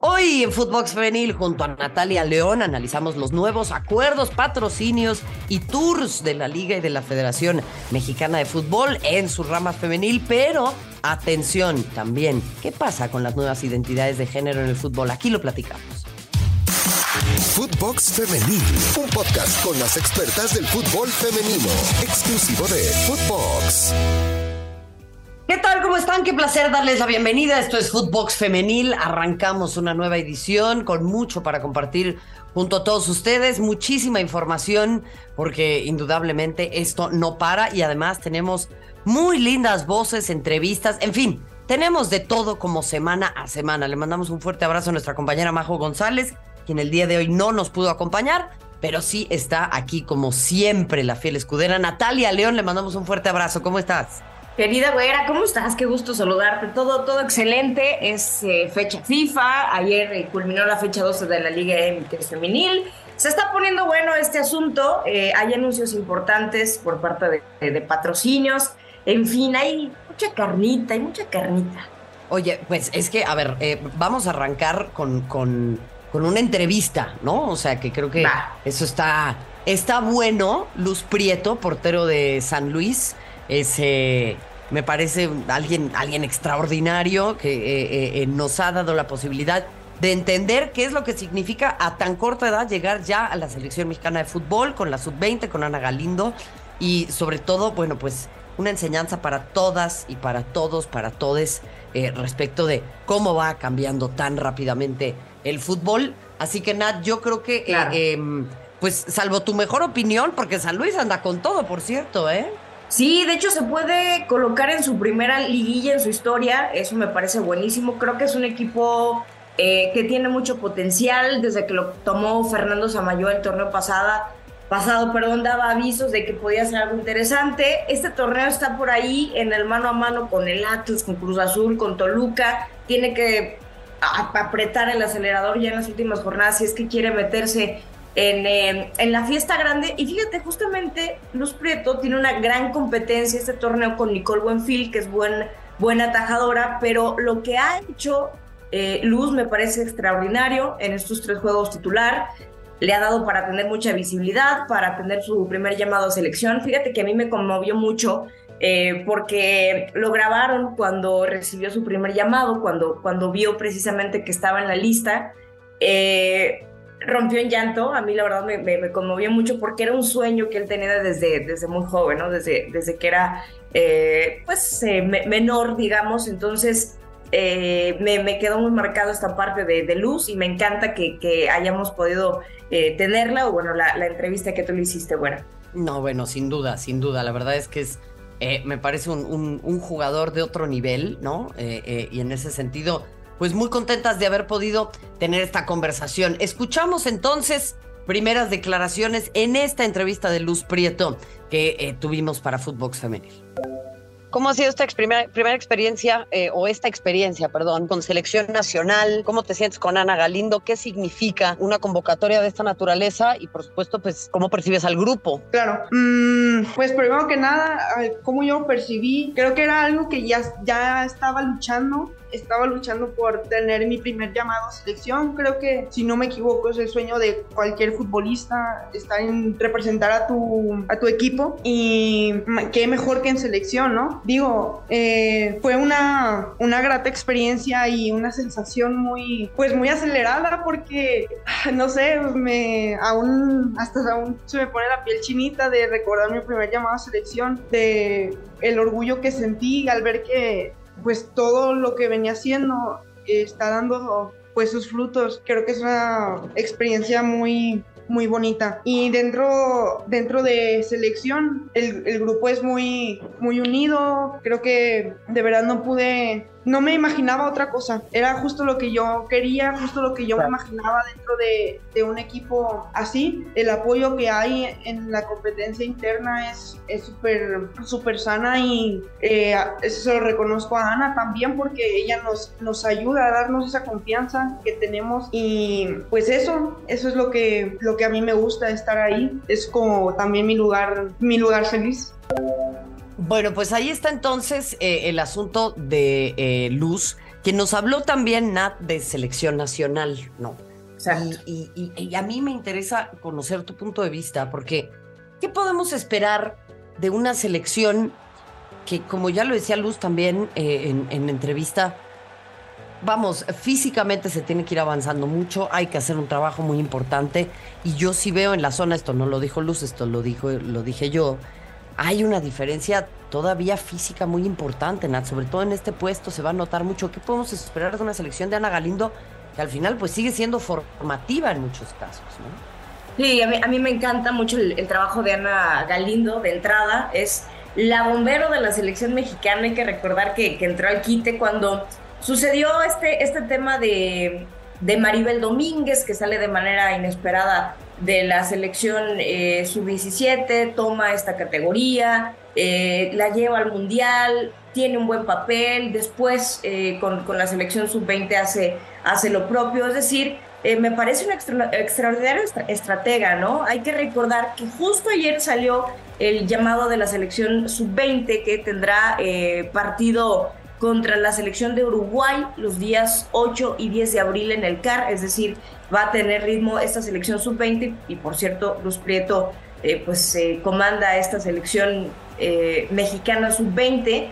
Hoy en Footbox Femenil, junto a Natalia León, analizamos los nuevos acuerdos, patrocinios y tours de la Liga y de la Federación Mexicana de Fútbol en su rama femenil. Pero atención también, ¿qué pasa con las nuevas identidades de género en el fútbol? Aquí lo platicamos. Footbox Femenil, un podcast con las expertas del fútbol femenino, exclusivo de Footbox. ¿Qué tal? ¿Cómo están? Qué placer darles la bienvenida. Esto es Footbox Femenil. Arrancamos una nueva edición con mucho para compartir junto a todos ustedes. Muchísima información porque indudablemente esto no para y además tenemos muy lindas voces, entrevistas, en fin. Tenemos de todo como semana a semana. Le mandamos un fuerte abrazo a nuestra compañera Majo González, quien el día de hoy no nos pudo acompañar, pero sí está aquí como siempre la fiel escudera. Natalia León, le mandamos un fuerte abrazo. ¿Cómo estás? Querida güera, ¿cómo estás? Qué gusto saludarte. Todo, todo excelente. Es eh, fecha FIFA. Ayer eh, culminó la fecha 12 de la Liga MX femenil. Se está poniendo bueno este asunto. Eh, hay anuncios importantes por parte de, patrocinios. En fin, hay mucha carnita, hay mucha carnita. Oye, pues es que, a ver, vamos a arrancar con, con, con, una entrevista, ¿no? O sea, que creo que eso está, está bueno. Luz Prieto, portero de San Luis, ese me parece alguien, alguien extraordinario que eh, eh, nos ha dado la posibilidad de entender qué es lo que significa a tan corta edad llegar ya a la selección mexicana de fútbol con la sub-20, con Ana Galindo y sobre todo, bueno, pues una enseñanza para todas y para todos, para todes eh, respecto de cómo va cambiando tan rápidamente el fútbol. Así que Nat, yo creo que, em, pues salvo tu mejor opinión, porque San Luis anda con todo, por cierto, ¿eh? Sí, de hecho se puede colocar en su primera liguilla en su historia, eso me parece buenísimo, creo que es un equipo eh, que tiene mucho potencial, desde que lo tomó Fernando Samayo el torneo pasada, pasado, perdón, daba avisos de que podía ser algo interesante. Este torneo está por ahí en el mano a mano con el Atlas, con Cruz Azul, con Toluca, tiene que apretar el acelerador ya en las últimas jornadas si es que quiere meterse Em, en, la fiesta grande. Y fíjate, justamente Luz Prieto tiene una gran competencia este torneo con Nicole Buenfil, que es buen, buena atajadora, pero lo que ha hecho eh, Luz me parece extraordinario en estos tres juegos titular. Le ha dado para tener mucha visibilidad, para tener su primer llamado a selección. Fíjate que a mí me conmovió mucho eh, porque lo grabaron cuando recibió su primer llamado, cuando, cuando vio precisamente que estaba en la lista. Eh, rompió en llanto, a mí la verdad me, conmovió mucho porque era un sueño que él tenía desde, desde muy joven, ¿no? Desde, desde que era, eh, pues, eh, menor, digamos, entonces eh, me, quedó muy marcado esta parte de, luz y me encanta que, hayamos podido tenerla o, bueno, la, entrevista que tú le hiciste, bueno. No, bueno, sin duda, sin duda, la verdad es que es... me parece un, jugador de otro nivel, ¿no? y en ese sentido, pues muy contentas de haber podido tener esta conversación. Escuchamos entonces primeras declaraciones en esta entrevista de Luz Prieto que eh, tuvimos para Footbox Femenil. ¿Cómo ha sido esta primera, primera experiencia, eh, o esta experiencia, perdón, con selección nacional? ¿Cómo te sientes con Ana Galindo? ¿Qué significa una convocatoria de esta naturaleza? Y por supuesto, pues, ¿cómo percibes al grupo? Claro, mm, pues primero que nada, ¿cómo yo percibí? Creo que era algo que ya, ya estaba luchando estaba luchando por tener mi primer llamado a selección. Creo que, si no me equivoco, es el sueño de cualquier futbolista, estar en representar a tu, a tu equipo. Y qué mejor que en selección, ¿no? Digo, eh, fue una, una grata experiencia y una sensación muy, pues muy acelerada porque, no sé, me aún, hasta aún se me pone la piel chinita de recordar mi primer llamado a selección, de el orgullo que sentí al ver que pues todo lo que venía haciendo está dando pues sus frutos. Creo que es una experiencia muy muy bonita. Y dentro, dentro de selección, el, el, grupo es muy, muy unido. Creo que de verdad no pude no me imaginaba otra cosa. Era justo lo que yo quería, justo lo que yo me imaginaba dentro de, un equipo así. El apoyo que hay en la competencia interna es súper súper sana y eh, eso se lo reconozco a Ana también porque ella nos, nos ayuda a darnos esa confianza que tenemos y pues eso, eso es lo que, lo que a mí me gusta estar ahí. Es como también mi lugar, mi lugar feliz. Bueno, pues ahí está entonces eh, el asunto de eh, Luz, quien nos habló también, Nat, de selección nacional, ¿no? Y, y, a mí me interesa conocer tu punto de vista, porque ¿qué podemos esperar de una selección que, como ya lo decía Luz también eh, en, en entrevista, vamos, físicamente se tiene que ir avanzando mucho, hay que hacer un trabajo muy importante y yo sí veo en la zona, esto no lo dijo Luz, esto lo, dijo, lo dije yo, hay una diferencia todavía física muy importante, Nat, sobre todo en este puesto se va a notar mucho. ¿Qué podemos esperar de una selección de Ana Galindo que al final pues sigue siendo formativa en muchos casos. Sí, a mí, me encanta mucho el, trabajo de Ana Galindo de entrada, es la bombero de la selección mexicana, hay que recordar que, que entró al quite cuando Sucedió este, este tema de, de Maribel Domínguez, que sale de manera inesperada de la selección eh, sub-17, toma esta categoría, eh, la lleva al Mundial, tiene un buen papel, después eh, con, con, la selección sub-20 hace, hace lo propio, es decir, me parece una extraordinaria estratega, ¿no? Hay que recordar que justo ayer salió el llamado de la selección sub-20 que tendrá partido contra la selección de Uruguay los días 8 y 10 de abril en el CAR, es decir, va a tener ritmo esta selección sub-20 y por cierto, Luz Prieto eh, pues comanda esta selección eh, mexicana sub-20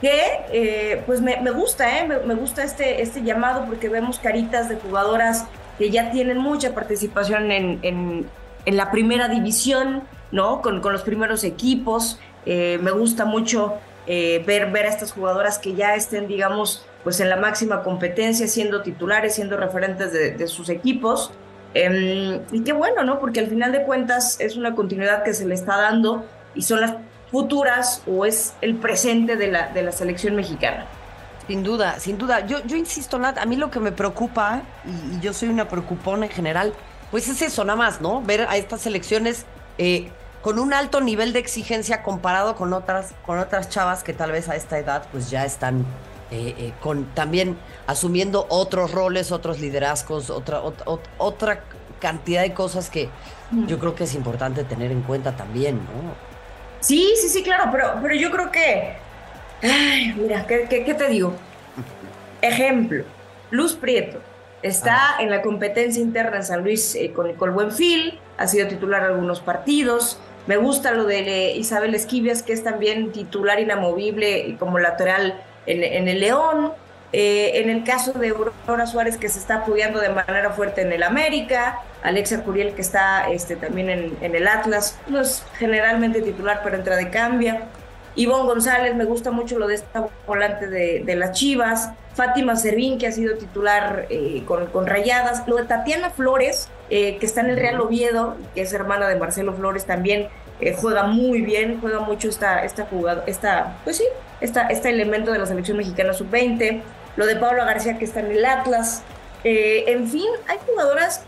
que eh, pues me, gusta, me, gusta este, este llamado porque vemos caritas de jugadoras que ya tienen mucha participación en, en, la primera división, ¿no? Con, con los primeros equipos. me gusta mucho eh, ver, ver a estas jugadoras que ya estén, digamos, pues en la máxima competencia, siendo titulares, siendo referentes de, sus equipos. Em, y qué bueno, ¿no? Porque al final de cuentas es una continuidad que se le está dando y son las futuras o es el presente de la, de la selección mexicana. Sin duda, sin duda. Yo, yo insisto, Nat, a mí lo que me preocupa, y, yo soy una preocupona en general, pues es eso nada más, ¿no? Ver a estas selecciones eh, con un alto nivel de exigencia comparado con otras, con otras chavas que tal vez a esta edad pues ya están eh, eh, con también asumiendo otros roles, otros liderazgos, otra, otra, cantidad de cosas que mm. yo creo que es importante tener en cuenta también, ¿no? Sí, sí, sí, claro, pero, pero yo creo que, ay, mira, ¿qué, qué, te digo? Ejemplo, Luz Prieto está en la competencia interna en San Luis eh, con Nicole Buenfil, ha sido titular algunos partidos, me gusta lo de Isabel Esquivias, que es también titular inamovible y como lateral en, el León. Eh, en el caso de Aurora Suárez, que se está apoyando de manera fuerte en el América. Alexia Curiel, que está este, también en, el Atlas. No es generalmente titular, pero entra de cambia. Ivonne González, me gusta mucho lo de esta volante de, las Chivas. Fátima Servín, que ha sido titular eh, con, Rayadas. Lo de Tatiana Flores, eh, que está en el Real Oviedo, que es hermana de Marcelo Flores también. Eh, juega muy bien, juega mucho esta, esta jugada, esta, pues sí, esta, este elemento de la selección mexicana sub-20. Lo de Pablo García, que está en el Atlas. en fin, hay jugadoras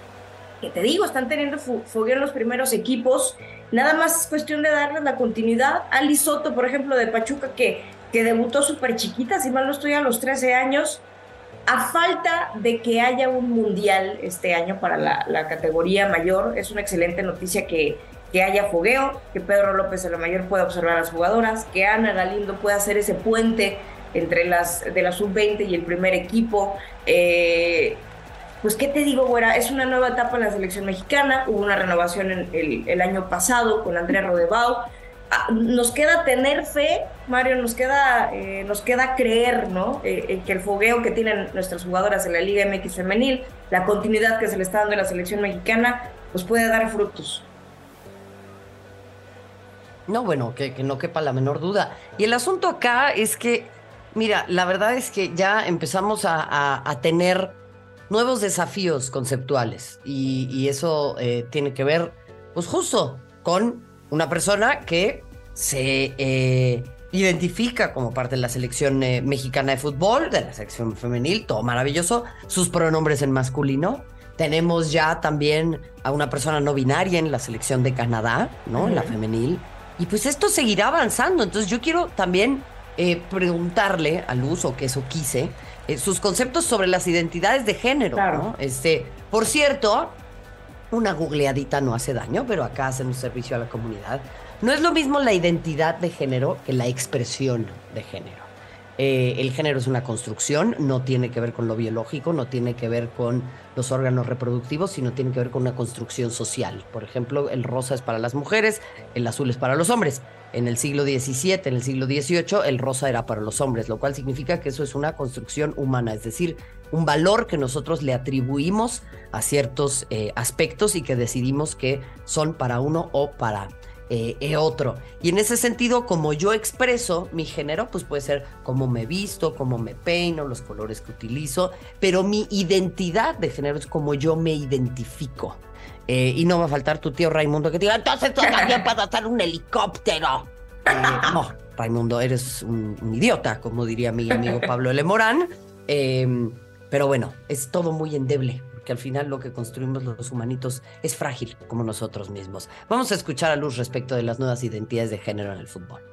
que te digo, están teniendo fogueo en los primeros equipos. Nada más es cuestión de darles la continuidad. Ali Soto, por ejemplo, de Pachuca, que, que debutó súper chiquita, si mal no estoy a los 13 años. A falta de que haya un mundial este año para la, categoría mayor, es una excelente noticia que, que haya fogueo, que Pedro López de la Mayor pueda observar a las jugadoras, que Ana Galindo pueda hacer ese puente entre las de la sub-20 y el primer equipo. Eh, pues, ¿qué te digo, güera? Es una nueva etapa en la selección mexicana. Hubo una renovación el, el, año pasado con Andrea Rodebau. Ah, nos queda tener fe, Mario, nos queda, eh, nos queda creer, ¿no? Eh, que el fogueo que tienen nuestras jugadoras en la Liga MX femenil, la continuidad que se le está dando a la selección mexicana, pues puede dar frutos. No, bueno, que, no quepa la menor duda. Y el asunto acá es que, mira, la verdad es que ya empezamos a, a tener nuevos desafíos conceptuales. Y, eso eh, tiene que ver, pues justo, con una persona que se eh, identifica como parte de la selección eh, mexicana de fútbol, de la selección femenil, todo maravilloso, sus pronombres en masculino. Tenemos ya también a una persona no binaria en la selección de Canadá, ¿no? En la femenil. Y pues esto seguirá avanzando. Entonces yo quiero también preguntarle a Luz, o que eso quise, eh, sus conceptos sobre las identidades de género. ¿no? Este, por cierto, una googleadita no hace daño, pero acá hacen un servicio a la comunidad. No es lo mismo la identidad de género que la expresión de género. Eh, el género es una construcción, no tiene que ver con lo biológico, no tiene que ver con los órganos reproductivos, sino tiene que ver con una construcción social. Por ejemplo, el rosa es para las mujeres, el azul es para los hombres. En el siglo XVII, en el siglo XVIII, el rosa era para los hombres, lo cual significa que eso es una construcción humana, es decir, un valor que nosotros le atribuimos a ciertos eh, aspectos y que decidimos que son para uno o para eh, otro. Y en ese sentido, como yo expreso mi género, pues puede ser cómo me visto, cómo me peino, los colores que utilizo, pero mi identidad de género es como yo me identifico. Eh, y no va a faltar tu tío Raimundo que diga, entonces también puedes hacer un helicóptero. Eh, no, Raimundo, eres un, idiota, como diría mi amigo Pablo Lemorán. pero bueno, es todo muy endeble que al final lo que construimos los humanitos es frágil como nosotros mismos. Vamos a escuchar a Luz respecto de las nuevas identidades de género en el fútbol.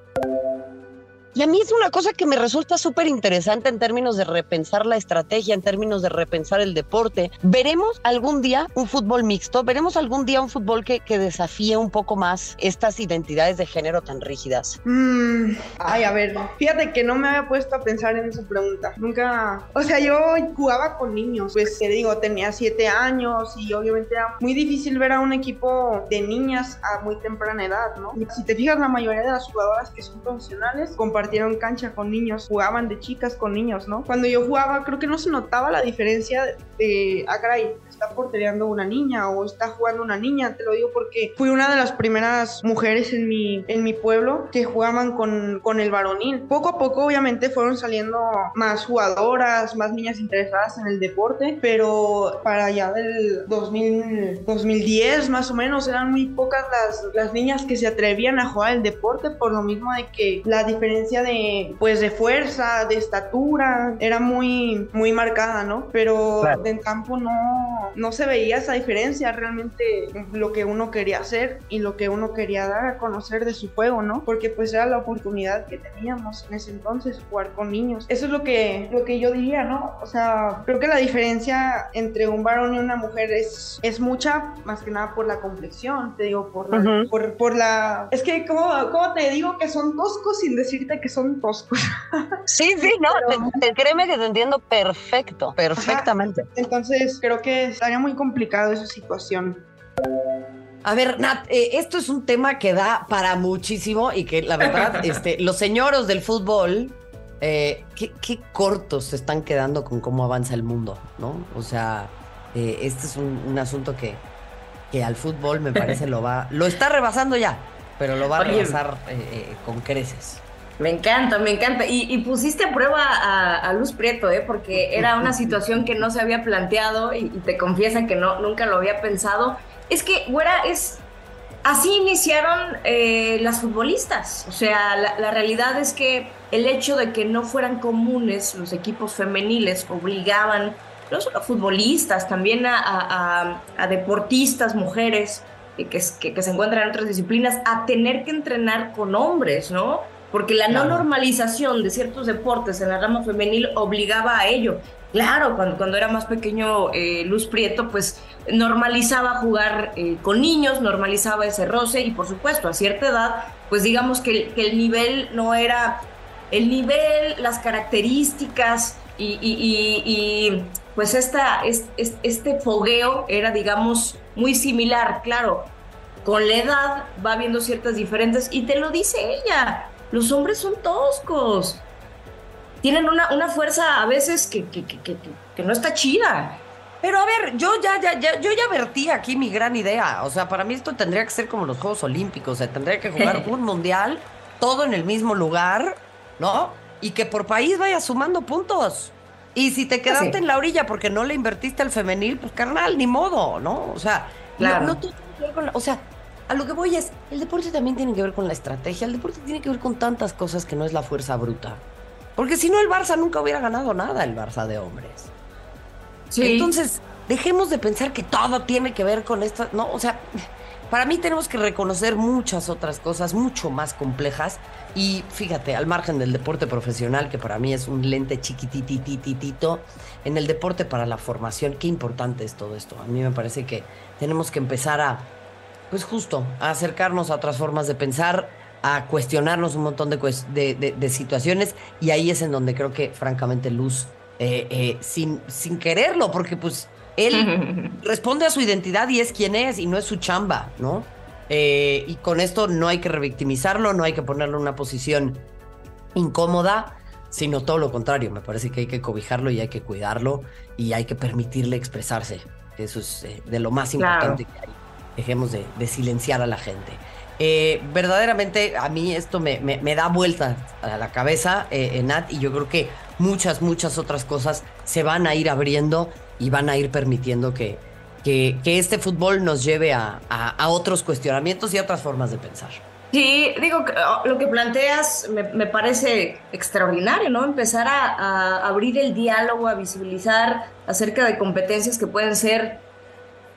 Y a mí es una cosa que me resulta súper interesante en términos de repensar la estrategia, en términos de repensar el deporte. ¿Veremos algún día un fútbol mixto? ¿Veremos algún día un fútbol que, que desafíe un poco más estas identidades de género tan rígidas? Mm, ay, a ver, fíjate que no me había puesto a pensar en esa pregunta. Nunca, o sea, yo jugaba con niños, pues te digo, tenía siete años y obviamente era muy difícil ver a un equipo de niñas a muy temprana edad, ¿no? Si te fijas, la mayoría de las jugadoras que son profesionales comparten compartieron cancha con niños, jugaban de chicas con niños, ¿no? Cuando yo jugaba, creo que no se notaba la diferencia de, ah, caray, está portereando una niña o está jugando una niña, te lo digo porque fui una de las primeras mujeres en mi, en mi pueblo que jugaban con, con el varonil. Poco a poco obviamente fueron saliendo más jugadoras, más niñas interesadas en el deporte, pero para allá del 2000, 2010 más o menos eran muy pocas las, las niñas que se atrevían a jugar el deporte por lo mismo de que la diferencia de pues de fuerza, de estatura era muy muy marcada, ¿no? Pero en campo no no, se veía esa diferencia realmente lo que uno quería hacer y lo que uno quería dar a conocer de su juego, ¿no? Porque pues era la oportunidad que teníamos en ese entonces, jugar con niños. Eso es lo que, lo que yo diría, ¿no? O sea, creo que la diferencia entre un varón y una mujer es, es mucha, más que nada por la complexión, te digo, por la... por, la... Es que, ¿cómo, ¿cómo, te digo que son toscos sin decirte que son toscos? sí, sí, no, te, créeme que te entiendo perfecto, perfectamente. Entonces, creo que estaría muy complicado esa situación. A ver, Nat, eh, esto es un tema que da para muchísimo y que la verdad, este, los señoros del fútbol, eh, qué, cortos se están quedando con cómo avanza el mundo, ¿no? O sea, eh, este es un, asunto que, que al fútbol me parece lo va, lo está rebasando ya, pero lo va a rebasar con creces. Me encanta, me encanta. Y, pusiste a prueba a, Luz Prieto, ¿eh? porque era una situación que no se había planteado y, te confiesa que no, nunca lo había pensado. Es que, güera, es... Así iniciaron eh, las futbolistas. O sea, la, realidad es que el hecho de que no fueran comunes los equipos femeniles obligaban no solo a futbolistas, también a, deportistas, mujeres que, que, que se encuentran en otras disciplinas, a tener que entrenar con hombres, ¿no? Porque la no normalización de ciertos deportes en la rama femenil obligaba a ello. Claro, cuando, cuando era más pequeño eh, Luz Prieto, pues normalizaba jugar eh, con niños, normalizaba ese roce y por supuesto a cierta edad, pues digamos que, el nivel no era el nivel, las características y, pues esta, este fogueo era digamos muy similar, claro. Con la edad va viendo ciertas diferencias y te lo dice ella los hombres son toscos. Tienen una, una fuerza a veces que, que, que, que, no está chida. Pero a ver, yo ya, ya, ya, yo ya vertí aquí mi gran idea. O sea, para mí esto tendría que ser como los Juegos Olímpicos. O sea, tendría que jugar un mundial, todo en el mismo lugar, ¿no? Y que por país vaya sumando puntos. Y si te quedaste en la orilla porque no le invertiste al femenil, pues carnal, ni modo, ¿no? O sea, claro. no, no, o sea, a lo que voy es, el deporte también tiene que ver con la estrategia, el deporte tiene que ver con tantas cosas que no es la fuerza bruta. Porque si no, el Barça nunca hubiera ganado nada, el Barça de hombres. Sí. Entonces, dejemos de pensar que todo tiene que ver con esto, no, o sea, para mí tenemos que reconocer muchas otras cosas mucho más complejas y fíjate, al margen del deporte profesional, que para mí es un lente chiquititititito, en el deporte para la formación, qué importante es todo esto. A mí me parece que tenemos que empezar a pues justo, a acercarnos a otras formas de pensar, a cuestionarnos un montón de, de, situaciones y ahí es en donde creo que francamente Luz, eh, eh, sin, sin quererlo, porque pues él responde a su identidad y es quien es y no es su chamba, ¿no? Eh, y con esto no hay que revictimizarlo, no hay que ponerlo en una posición incómoda, sino todo lo contrario. Me parece que hay que cobijarlo y hay que cuidarlo y hay que permitirle expresarse. Eso es de lo más importante que hay. Dejemos de, de silenciar a la gente. Eh, verdaderamente a mí esto me, me, da vueltas a la cabeza, eh, Nat, y yo creo que muchas, muchas otras cosas se van a ir abriendo y van a ir permitiendo que, que, este fútbol nos lleve a, a, otros cuestionamientos y a otras formas de pensar. Sí, digo, oh, lo que planteas me, me parece extraordinario, ¿no? Empezar a, a, abrir el diálogo, a visibilizar acerca de competencias que pueden ser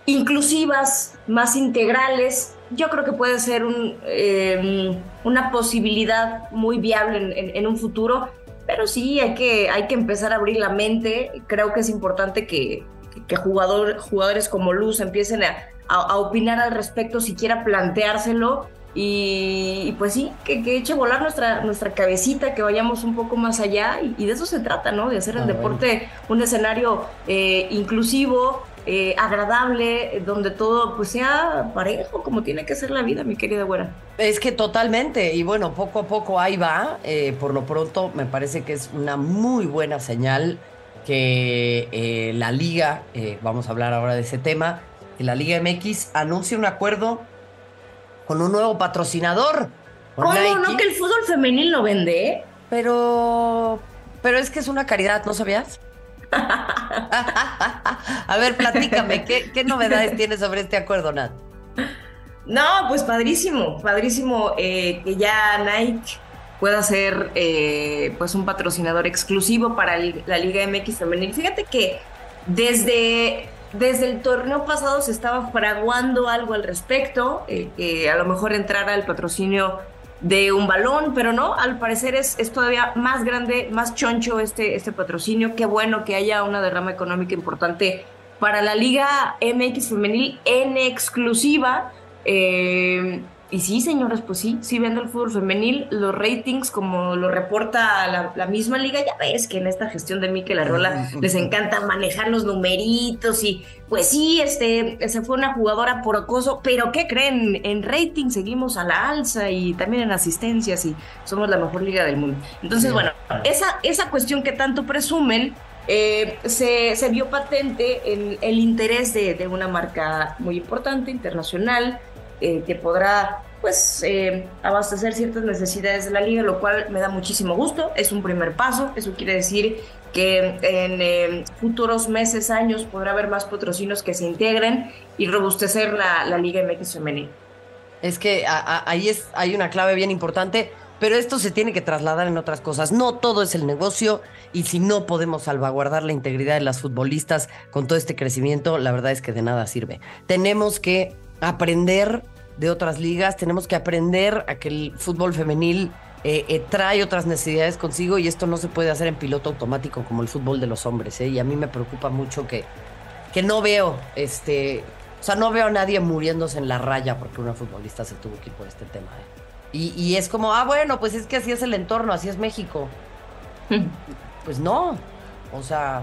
inclusivas, más integrales, yo creo que puede ser un, em, una posibilidad muy viable en, un futuro, pero sí hay que, hay que empezar a abrir la mente. Creo que es importante que, que jugador, jugadores como Luz empiecen a, a, opinar al respecto, siquiera planteárselo. Y, pues sí, que, que, eche volar nuestra, nuestra cabecita, que vayamos un poco más allá. Y, de eso se trata, ¿no? De hacer el ah, deporte un escenario eh, inclusivo, eh, agradable, donde todo pues sea parejo, como tiene que ser la vida, mi querida güera. Es que totalmente, y bueno, poco a poco ahí va, eh, por lo pronto me parece que es una muy buena señal que eh, la liga, vamos a hablar ahora de ese tema, que la Liga MX anuncia un acuerdo con un nuevo patrocinador. ¿Cómo no que el fútbol femenil no vende? Pero, pero es que es una caridad, ¿no sabías? A ver, platícame, ¿qué, novedades tienes sobre este acuerdo, Nat? No, pues padrísimo, padrísimo eh, que ya Nike pueda ser eh, pues un patrocinador exclusivo para la Liga MX femenil. Fíjate que desde, desde el torneo pasado se estaba fraguando algo al respecto, eh, que a lo mejor entrara el patrocinio de un balón, pero no, al parecer es, es todavía más grande, más choncho este, este patrocinio. Qué bueno que haya una derrama económica importante para la Liga MX Femenil en exclusiva. Eh, y sí, señores, pues sí, sí vende el fútbol femenil. Los ratings, como lo reporta la, misma liga, ya ves que en esta gestión de Mikel Arrola les encanta manejar los numeritos y pues sí, este, se fue una jugadora por acoso, pero ¿qué creen? En rating seguimos a la alza y también en asistencias y somos la mejor liga del mundo. Entonces, bueno, esa, esa cuestión que tanto presumen, eh, se, se, vio patente en el interés de, de una marca muy importante, internacional, eh, que podrá pues eh, abastecer ciertas necesidades de la liga, lo cual me da muchísimo gusto. Es un primer paso. Eso quiere decir que en eh, futuros meses, años, podrá haber más patrocinios que se integren y robustecer la, la Liga MX femenil. Es que ahí es, hay una clave bien importante, pero esto se tiene que trasladar en otras cosas. No todo es el negocio y si no podemos salvaguardar la integridad de las futbolistas con todo este crecimiento, la verdad es que de nada sirve. Tenemos que aprender de otras ligas, tenemos que aprender a que el fútbol femenil eh, eh, trae otras necesidades consigo y esto no se puede hacer en piloto automático como el fútbol de los hombres. ¿eh? Y a mí me preocupa mucho que, que no veo, este, o sea, no veo a nadie muriéndose en la raya porque una futbolista se tuvo que ir por este tema. Y, y, es como, ah, bueno, pues es que así es el entorno, así es México. pues no, o sea,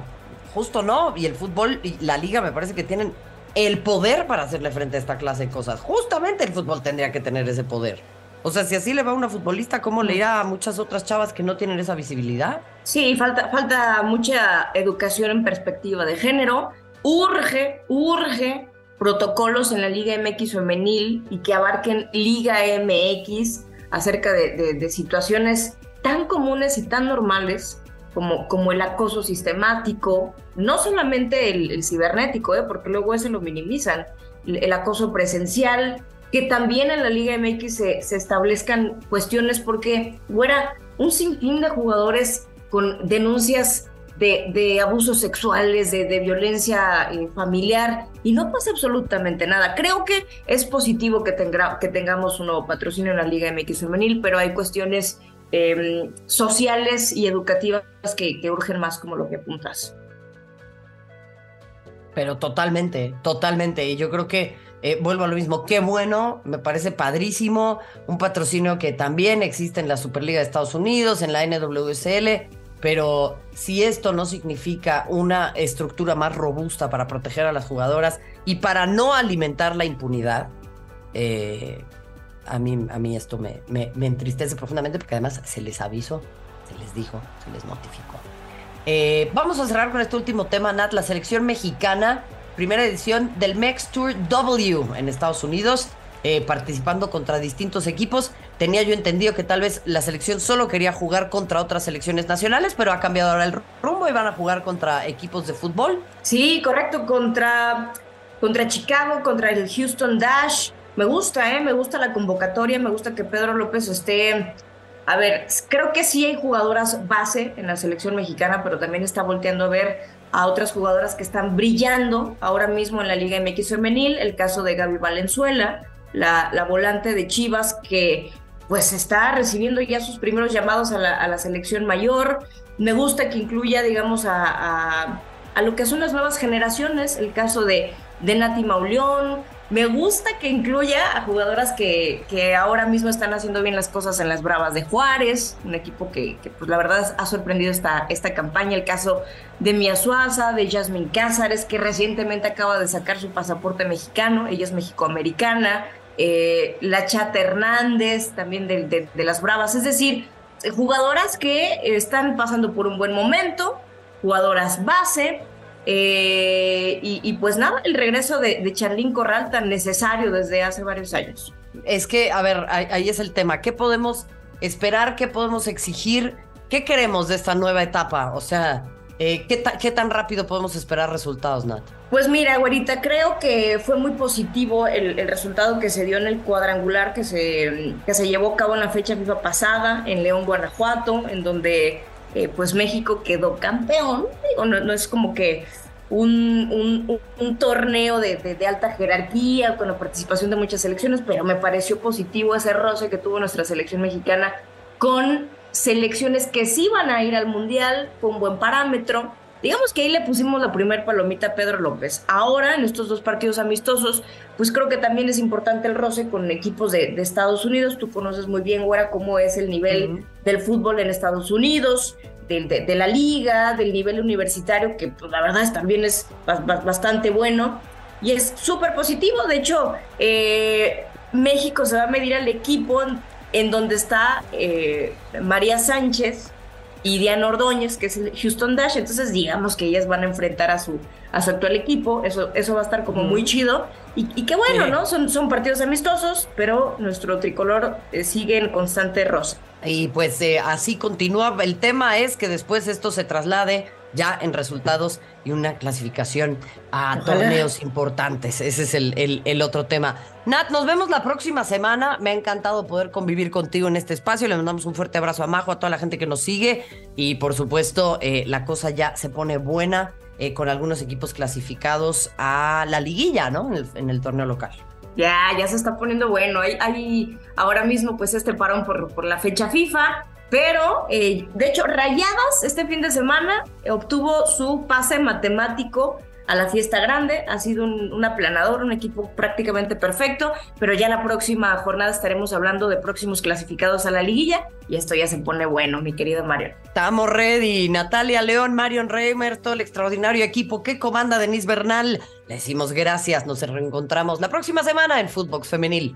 justo no. Y el fútbol y la liga me parece que tienen el poder para hacerle frente a esta clase de cosas. Justamente el fútbol tendría que tener ese poder. O sea, si así le va a una futbolista, ¿cómo le irá a muchas otras chavas que no tienen esa visibilidad? Sí, falta, falta mucha educación en perspectiva de género. Urge, urge protocolos en la Liga MX femenil y que abarquen Liga MX acerca de situaciones tan comunes y tan normales como, como el acoso sistemático, no solamente el, cibernético, ¿eh? porque luego ese lo minimizan, el, acoso presencial, que también en la Liga MX se, se establezcan cuestiones porque, fuera un sinfín de jugadores con denuncias de, de abusos sexuales, de, de violencia eh, familiar, y no pasa absolutamente nada. Creo que es positivo que, tenga, que tengamos un nuevo patrocinio en la Liga MX femenil, pero hay cuestiones Em, sociales y educativas que, urgen más como lo que apuntas. Pero totalmente, totalmente. Y yo creo que eh, vuelvo a lo mismo, qué bueno, me parece padrísimo, un patrocinio que también existe en la Superliga de Estados Unidos, en la NWSL, pero si esto no significa una estructura más robusta para proteger a las jugadoras y para no alimentar la impunidad, eh, a, mí, a mí esto me, me, entristece profundamente porque además se les avisó, se les dijo, se les notificó. Eh, vamos a cerrar con este último tema, Nat, la selección mexicana primera edición del Mex Tour W en Estados Unidos, eh, participando contra distintos equipos. Tenía yo entendido que tal vez la selección solo quería jugar contra otras selecciones nacionales, pero ha cambiado ahora el rumbo y van a jugar contra equipos de fútbol. Sí, correcto, contra, contra Chicago, contra el Houston Dash. Me gusta, ¿eh? Me gusta la convocatoria, me gusta que Pedro López esté a ver, creo que sí hay jugadoras base en la selección mexicana, pero también está volteando a ver a otras jugadoras que están brillando ahora mismo en la Liga MX femenil, el caso de Gaby Valenzuela, la, la volante de Chivas que pues está recibiendo ya sus primeros llamados a la, selección mayor. Me gusta que incluya, digamos, a, a, lo que son las nuevas generaciones, el caso de, de Nati Mauleón, me gusta que incluya a jugadoras que, que, ahora mismo están haciendo bien las cosas en las Bravas de Juárez, un equipo que, pues la verdad ha sorprendido esta, esta campaña. El caso de Mia Suaza, de Jasmine Cázares, que recientemente acaba de sacar su pasaporte mexicano, ella es mexicoamericana. Eh, la Chata Hernández, también de, de las Bravas. Es decir, jugadoras que están pasando por un buen momento, jugadoras base, eh, y, pues nada, el regreso de, de Charlín Corral tan necesario desde hace varios años. Es que, a ver, ahí, es el tema. ¿Qué podemos esperar? ¿Qué podemos exigir? ¿Qué queremos de esta nueva etapa? O sea, eh, ¿qué, tan rápido podemos esperar resultados, Nat? Pues mira, güerita, creo que fue muy positivo el, resultado que se dio en el cuadrangular que se, que se llevó a cabo en la fecha FIFA pasada en León, Guanajuato, en donde eh, pues México quedó campeón. Digo, no, es como que un, un, torneo de, de, alta jerarquía con la participación de muchas selecciones, pero me pareció positivo ese roce que tuvo nuestra selección mexicana con selecciones que sí van a ir al Mundial con buen parámetro Digamos que ahí le pusimos la primer palomita a Pedro López. Ahora, en estos dos partidos amistosos, pues creo que también es importante el roce con equipos de, Estados Unidos. Tú conoces muy bien, Güera, cómo es el nivel del fútbol en Estados Unidos, de, la liga, del nivel universitario, que pues, la verdad es, también es bastante bueno. Y es súper positivo. De hecho, eh, México se va a medir al equipo en, donde está eh, María Sánchez, y Diana Ordóñez, que es el Houston Dash. Entonces, digamos que ellas van a enfrentar a su, a su actual equipo. Eso, eso va a estar como muy chido. Y, qué bueno, ¿no? Son, son partidos amistosos, pero nuestro tricolor eh, sigue en constante rosa. Y pues eh, así continúa. El tema es que después esto se traslade ya en resultados y una clasificación a torneos importantes. Ese es el, el, otro tema. Nat, nos vemos la próxima semana. Me ha encantado poder convivir contigo en este espacio. Le mandamos un fuerte abrazo a Majo, a toda la gente que nos sigue. Y por supuesto, eh, la cosa ya se pone buena eh, con algunos equipos clasificados a la liguilla, ¿no? En el, torneo local. Ya, ya se está poniendo bueno. Hay, hay ahora mismo pues este parón por, por la fecha FIFA. Pero, eh, de hecho, Rayadas este fin de semana obtuvo su pase matemático a la fiesta grande. Ha sido un, aplanador, un equipo prácticamente perfecto, pero ya la próxima jornada estaremos hablando de próximos clasificados a la liguilla y esto ya se pone bueno, mi querido Mario. Estamos ready. Natalia León, Marion Reimer, todo el extraordinario equipo que comanda Denise Bernal. Le decimos gracias, nos reencontramos la próxima semana en Footbox Femenil.